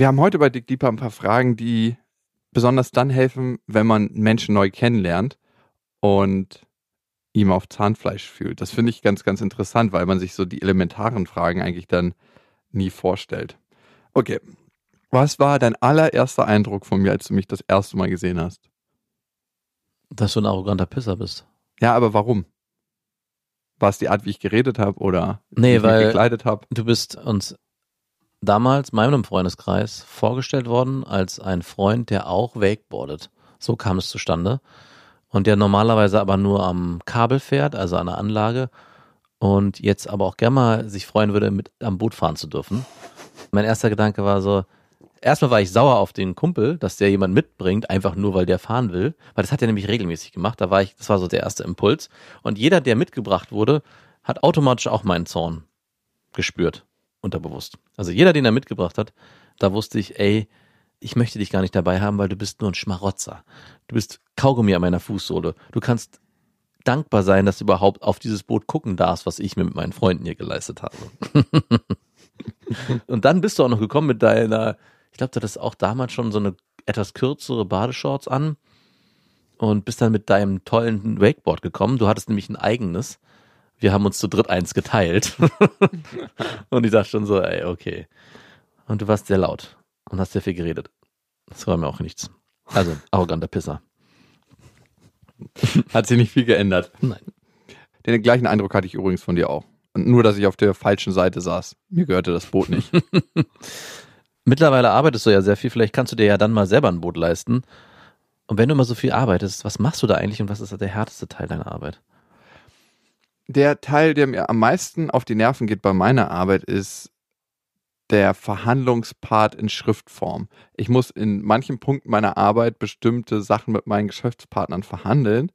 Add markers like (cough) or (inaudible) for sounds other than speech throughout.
Wir haben heute bei Dick Deeper ein paar Fragen, die besonders dann helfen, wenn man Menschen neu kennenlernt und ihm auf Zahnfleisch fühlt. Das finde ich ganz, ganz interessant, weil man sich so die elementaren Fragen eigentlich dann nie vorstellt. Okay. Was war dein allererster Eindruck von mir, als du mich das erste Mal gesehen hast? Dass du ein arroganter Pisser bist. Ja, aber warum? War es die Art, wie ich geredet habe oder nee, wie ich weil mich gekleidet habe? Du bist uns damals meinem Freundeskreis vorgestellt worden als ein Freund, der auch wakeboardet. So kam es zustande. Und der normalerweise aber nur am Kabel fährt, also an der Anlage. Und jetzt aber auch gerne mal sich freuen würde, mit am Boot fahren zu dürfen. Mein erster Gedanke war so, erstmal war ich sauer auf den Kumpel, dass der jemand mitbringt, einfach nur weil der fahren will. Weil das hat er nämlich regelmäßig gemacht. Da war ich, das war so der erste Impuls. Und jeder, der mitgebracht wurde, hat automatisch auch meinen Zorn gespürt unterbewusst. Also jeder, den er mitgebracht hat, da wusste ich, ey, ich möchte dich gar nicht dabei haben, weil du bist nur ein Schmarotzer. Du bist Kaugummi an meiner Fußsohle. Du kannst dankbar sein, dass du überhaupt auf dieses Boot gucken darfst, was ich mir mit meinen Freunden hier geleistet habe. (laughs) und dann bist du auch noch gekommen mit deiner, ich glaube, du hattest auch damals schon so eine etwas kürzere Badeshorts an und bist dann mit deinem tollen Wakeboard gekommen. Du hattest nämlich ein eigenes wir haben uns zu dritt eins geteilt. (laughs) und ich dachte schon so, ey, okay. Und du warst sehr laut und hast sehr viel geredet. Das war mir auch nichts. Also, arroganter Pisser. (laughs) Hat sich nicht viel geändert. Nein. Den gleichen Eindruck hatte ich übrigens von dir auch. Und nur, dass ich auf der falschen Seite saß. Mir gehörte das Boot nicht. (laughs) Mittlerweile arbeitest du ja sehr viel. Vielleicht kannst du dir ja dann mal selber ein Boot leisten. Und wenn du immer so viel arbeitest, was machst du da eigentlich und was ist der härteste Teil deiner Arbeit? Der Teil, der mir am meisten auf die Nerven geht bei meiner Arbeit, ist der Verhandlungspart in Schriftform. Ich muss in manchen Punkten meiner Arbeit bestimmte Sachen mit meinen Geschäftspartnern verhandeln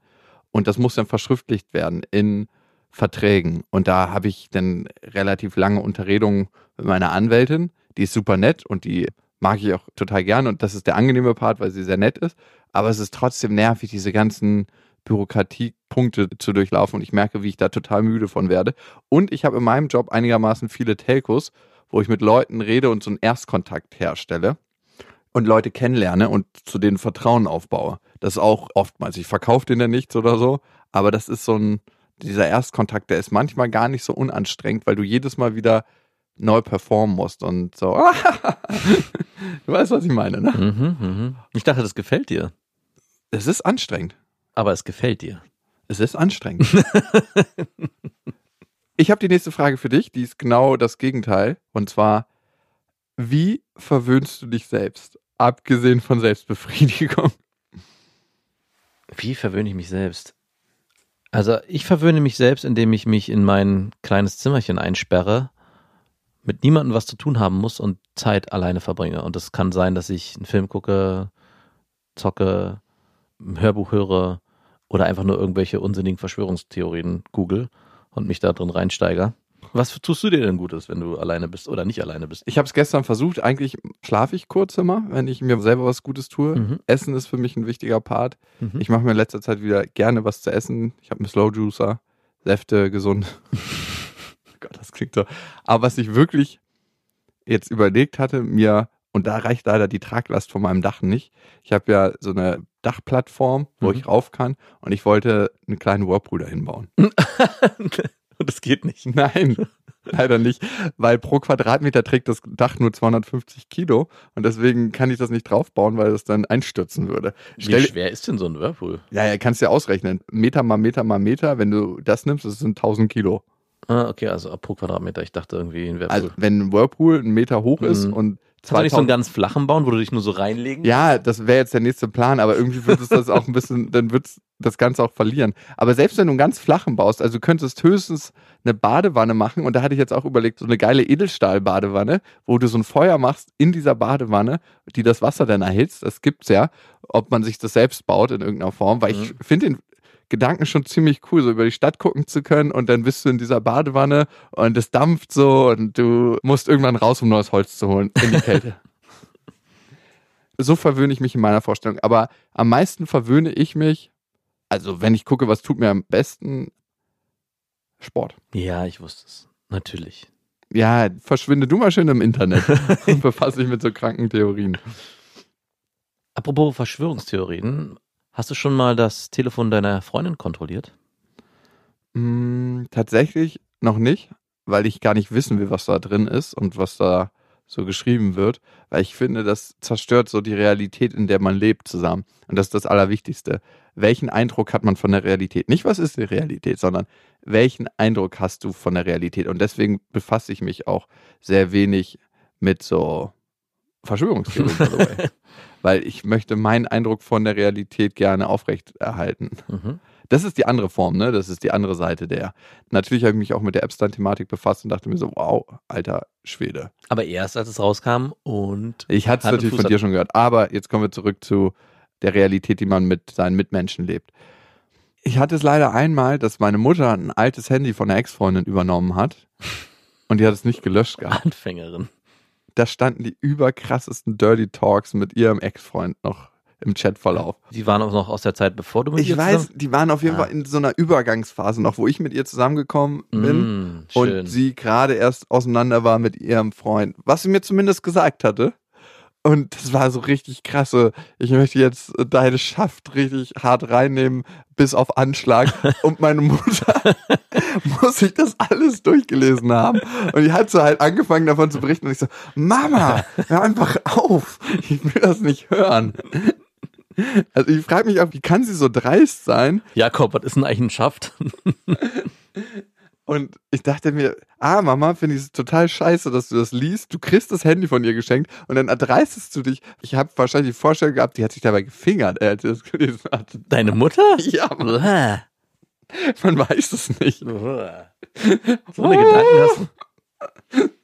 und das muss dann verschriftlicht werden in Verträgen. Und da habe ich dann relativ lange Unterredungen mit meiner Anwältin, die ist super nett und die mag ich auch total gern und das ist der angenehme Part, weil sie sehr nett ist. Aber es ist trotzdem nervig, diese ganzen Bürokratiepunkte zu durchlaufen und ich merke, wie ich da total müde von werde. Und ich habe in meinem Job einigermaßen viele Telcos, wo ich mit Leuten rede und so einen Erstkontakt herstelle und Leute kennenlerne und zu denen Vertrauen aufbaue. Das ist auch oftmals, ich verkaufe denen ja nichts oder so, aber das ist so ein, dieser Erstkontakt, der ist manchmal gar nicht so unanstrengend, weil du jedes Mal wieder neu performen musst und so. (laughs) du weißt, was ich meine, ne? Mhm, mh. Ich dachte, das gefällt dir. Es ist anstrengend. Aber es gefällt dir. Es ist anstrengend. (laughs) ich habe die nächste Frage für dich, die ist genau das Gegenteil. Und zwar, wie verwöhnst du dich selbst, abgesehen von Selbstbefriedigung? Wie verwöhne ich mich selbst? Also ich verwöhne mich selbst, indem ich mich in mein kleines Zimmerchen einsperre, mit niemandem was zu tun haben muss und Zeit alleine verbringe. Und es kann sein, dass ich einen Film gucke, zocke, ein Hörbuch höre, oder einfach nur irgendwelche unsinnigen Verschwörungstheorien google und mich da drin reinsteige. Was tust du dir denn Gutes, wenn du alleine bist oder nicht alleine bist? Ich habe es gestern versucht. Eigentlich schlafe ich kurz immer, wenn ich mir selber was Gutes tue. Mhm. Essen ist für mich ein wichtiger Part. Mhm. Ich mache mir in letzter Zeit wieder gerne was zu essen. Ich habe einen Slow Juicer, Säfte, gesund. (laughs) Gott, das klingt so. Aber was ich wirklich jetzt überlegt hatte, mir und da reicht leider die Traglast von meinem Dach nicht. Ich habe ja so eine Dachplattform, wo mhm. ich rauf kann und ich wollte einen kleinen Whirlpool dahin bauen. (laughs) und das geht nicht. Nein, leider nicht, weil pro Quadratmeter trägt das Dach nur 250 Kilo und deswegen kann ich das nicht draufbauen, weil das dann einstürzen würde. Stell, Wie schwer ist denn so ein Whirlpool? Ja, ja, kannst du ja ausrechnen. Meter mal Meter mal Meter, wenn du das nimmst, das sind 1000 Kilo. Ah, okay, also pro Quadratmeter. Ich dachte irgendwie ein Whirlpool. Also wenn ein Whirlpool einen Meter hoch ist mhm. und Kannst du nicht so einen ganz flachen bauen, wo du dich nur so reinlegen Ja, das wäre jetzt der nächste Plan, aber irgendwie wird es das auch ein bisschen, (laughs) dann wird das Ganze auch verlieren. Aber selbst wenn du einen ganz flachen baust, also du könntest höchstens eine Badewanne machen und da hatte ich jetzt auch überlegt, so eine geile Edelstahl-Badewanne, wo du so ein Feuer machst in dieser Badewanne, die das Wasser dann erhitzt, das gibt's ja, ob man sich das selbst baut in irgendeiner Form, weil mhm. ich finde den Gedanken schon ziemlich cool, so über die Stadt gucken zu können und dann bist du in dieser Badewanne und es dampft so und du musst irgendwann raus, um neues Holz zu holen in die Kälte. (laughs) so verwöhne ich mich in meiner Vorstellung. Aber am meisten verwöhne ich mich, also wenn ich gucke, was tut mir am besten, Sport. Ja, ich wusste es. Natürlich. Ja, verschwinde du mal schön im Internet (laughs) und befasse dich mit so kranken Theorien. Apropos Verschwörungstheorien, hast du schon mal das Telefon deiner Freundin kontrolliert? Mm, tatsächlich noch nicht, weil ich gar nicht wissen will, was da drin ist und was da so geschrieben wird, weil ich finde, das zerstört so die Realität, in der man lebt zusammen. Und das ist das Allerwichtigste. Welchen Eindruck hat man von der Realität? Nicht, was ist die Realität, sondern welchen Eindruck hast du von der Realität? Und deswegen befasse ich mich auch sehr wenig mit so Verschwörungstheorien. (laughs) weil ich möchte meinen Eindruck von der Realität gerne aufrechterhalten. Mhm. Das ist die andere Form, ne? Das ist die andere Seite der. Natürlich habe ich mich auch mit der Epstein-Thematik befasst und dachte mir so, wow, alter Schwede. Aber erst als es rauskam und Ich hatte es natürlich Fuß von dir schon gehört, aber jetzt kommen wir zurück zu der Realität, die man mit seinen Mitmenschen lebt. Ich hatte es leider einmal, dass meine Mutter ein altes Handy von einer Ex-Freundin übernommen hat und die hat es nicht gelöscht gehabt. Anfängerin. Da standen die überkrassesten Dirty Talks mit ihrem Ex-Freund noch im Chatverlauf. Die waren auch noch aus der Zeit, bevor du mit Ich ihr weiß, die waren auf jeden Ah. Fall in so einer Übergangsphase noch, wo ich mit ihr zusammengekommen bin Mm, und sie gerade erst auseinander war mit ihrem Freund, was sie mir zumindest gesagt hatte. Und das war so richtig krasse. Ich möchte jetzt deine Schaft richtig hart reinnehmen, bis auf Anschlag. (laughs) Und meine Mutter (laughs) muss sich das alles durchgelesen haben. Und die hat so halt angefangen davon zu berichten. Und ich so, Mama, hör einfach auf. Ich will das nicht hören. Also ich frage mich auch, wie kann sie so dreist sein? Jakob, was ist denn eigentlich ein Schaft? (laughs) Und ich dachte mir, ah, Mama, finde ich es total scheiße, dass du das liest. Du kriegst das Handy von ihr geschenkt und dann erdreistest du dich. Ich habe wahrscheinlich die Vorstellung gehabt, die hat sich dabei gefingert, äh, als sie das gelesen hat. Deine Mutter? (laughs) Ja, man, Uah. man weiß es nicht. So eine Gedanken hast du. (laughs)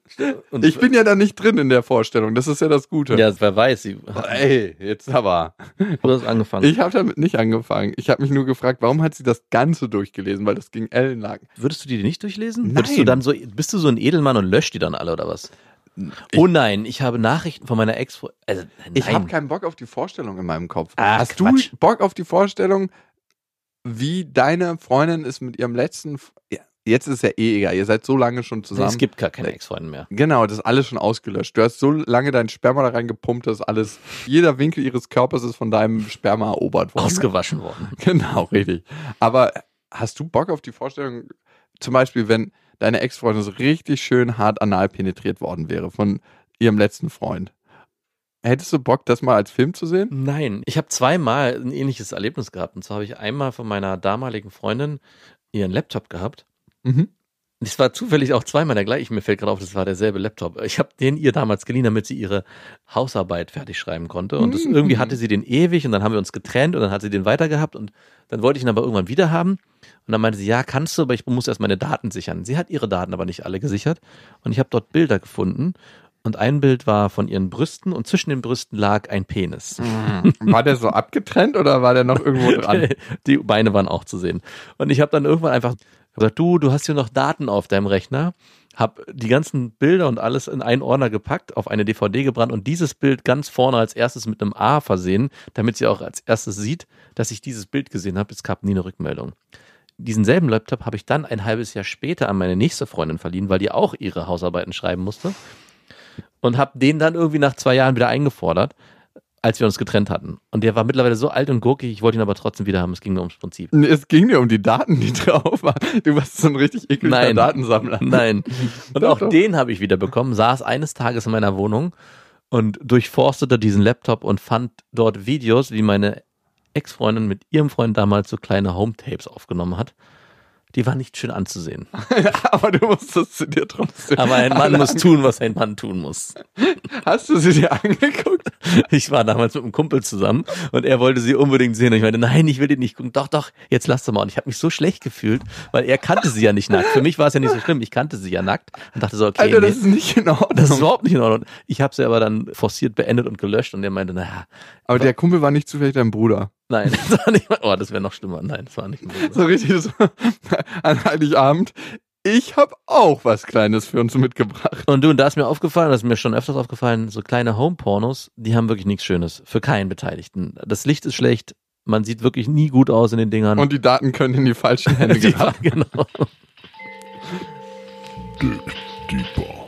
Und Ich bin ja da nicht drin in der Vorstellung. Das ist ja das Gute. ja, wer weiß, sie, Ey, jetzt aber. du hast angefangen. Ich habe damit nicht angefangen. Ich habe mich nur gefragt, warum hat sie das Ganze durchgelesen? Weil das ging ellenlang. Würdest du die nicht durchlesen? Nein. Würdest du dann so, bist du so ein Edelmann und löscht die dann alle oder was? oh nein, ich habe Nachrichten von meiner Ex. Also, nein. Ich habe keinen Bock auf die Vorstellung in meinem Kopf. Ach, Hast Quatsch. du Bock auf die Vorstellung, wie deine Freundin ist mit ihrem letzten. Ja, jetzt ist ja eh egal. Ihr seid so lange schon zusammen. es gibt gar keine Ex-Freunde mehr. Genau, das ist alles schon ausgelöscht. Du hast so lange dein Sperma da reingepumpt, dass alles, jeder Winkel ihres Körpers ist von deinem Sperma erobert worden. Ausgewaschen worden. (laughs) Genau, richtig. Aber hast du Bock auf die Vorstellung, zum Beispiel, wenn deine Ex-Freundin so richtig schön hart anal penetriert worden wäre von ihrem letzten Freund? Hättest du Bock, das mal als Film zu sehen? Nein, ich habe zweimal ein ähnliches Erlebnis gehabt. Und zwar habe ich einmal von meiner damaligen Freundin ihren Laptop gehabt. Mhm. Es war zufällig auch zweimal der gleiche. Mir fällt gerade auf, das war derselbe Laptop. Ich habe den ihr damals geliehen, damit sie ihre Hausarbeit fertig schreiben konnte. Und das, Mhm. irgendwie hatte sie den ewig und dann haben wir uns getrennt und dann hat sie den weitergehabt und dann wollte ich ihn aber irgendwann wieder haben. Und dann meinte sie, ja, kannst du, aber ich muss erst meine Daten sichern. Sie hat ihre Daten aber nicht alle gesichert. Und ich habe dort Bilder gefunden. Und ein Bild war von ihren Brüsten und zwischen den Brüsten lag ein Penis. War der so abgetrennt oder war der noch irgendwo (laughs) dran? Die Beine waren auch zu sehen. Und ich habe dann irgendwann einfach gesagt, du, du hast hier noch Daten auf deinem Rechner. Hab die ganzen Bilder und alles in einen Ordner gepackt, auf eine DVD gebrannt und dieses Bild ganz vorne als erstes mit einem A versehen, damit sie auch als erstes sieht, dass ich dieses Bild gesehen habe. Es gab nie eine Rückmeldung. Diesen selben Laptop habe ich dann ein halbes Jahr später an meine nächste Freundin verliehen, weil die auch ihre Hausarbeiten schreiben musste. Und habe den dann irgendwie nach zwei Jahren wieder eingefordert, als wir uns getrennt hatten. Und der war mittlerweile so alt und gurkig, ich wollte ihn aber trotzdem wieder haben. Es ging nur ums Prinzip. Es ging dir um die Daten, die (laughs) drauf waren. Du warst so ein richtig ekliger Nein. Datensammler. Nein. (laughs) Und Doch, auch doch. den habe ich wieder bekommen, saß eines Tages in meiner Wohnung und durchforstete diesen Laptop und fand dort Videos, wie meine Ex-Freundin mit ihrem Freund damals so kleine Home-Tapes aufgenommen hat. Die waren nicht schön anzusehen. (laughs) Aber du musstest sie dir trotzdem. Aber ein Mann muss tun, was ein Mann tun muss. Hast du sie dir angeguckt? (laughs) Ich war damals mit einem Kumpel zusammen und er wollte sie unbedingt sehen. Und ich meinte, nein, ich will die nicht gucken. Doch, doch, jetzt lass doch mal. Und ich habe mich so schlecht gefühlt, weil er kannte sie ja nicht nackt. Für mich war es ja nicht so schlimm. Ich kannte sie ja nackt und dachte so, okay, Alter, nee, das ist nicht in Ordnung. das ist überhaupt nicht in Ordnung. Ich habe sie aber dann forciert beendet und gelöscht und er meinte, naja, Aber der Kumpel war nicht zufällig dein Bruder. Nein, (laughs) das war nicht, oh, das wäre noch schlimmer. Nein, das war nicht. So richtig so (laughs) an Heiligabend. Ich habe auch was Kleines für uns mitgebracht. Und du, und da ist mir aufgefallen, das ist mir schon öfters aufgefallen, so kleine Home-Pornos, die haben wirklich nichts Schönes. Für keinen Beteiligten. Das Licht ist schlecht. Man sieht wirklich nie gut aus in den Dingern. Und die Daten können in die falschen (laughs) Hände Die geraten. genau. deeper.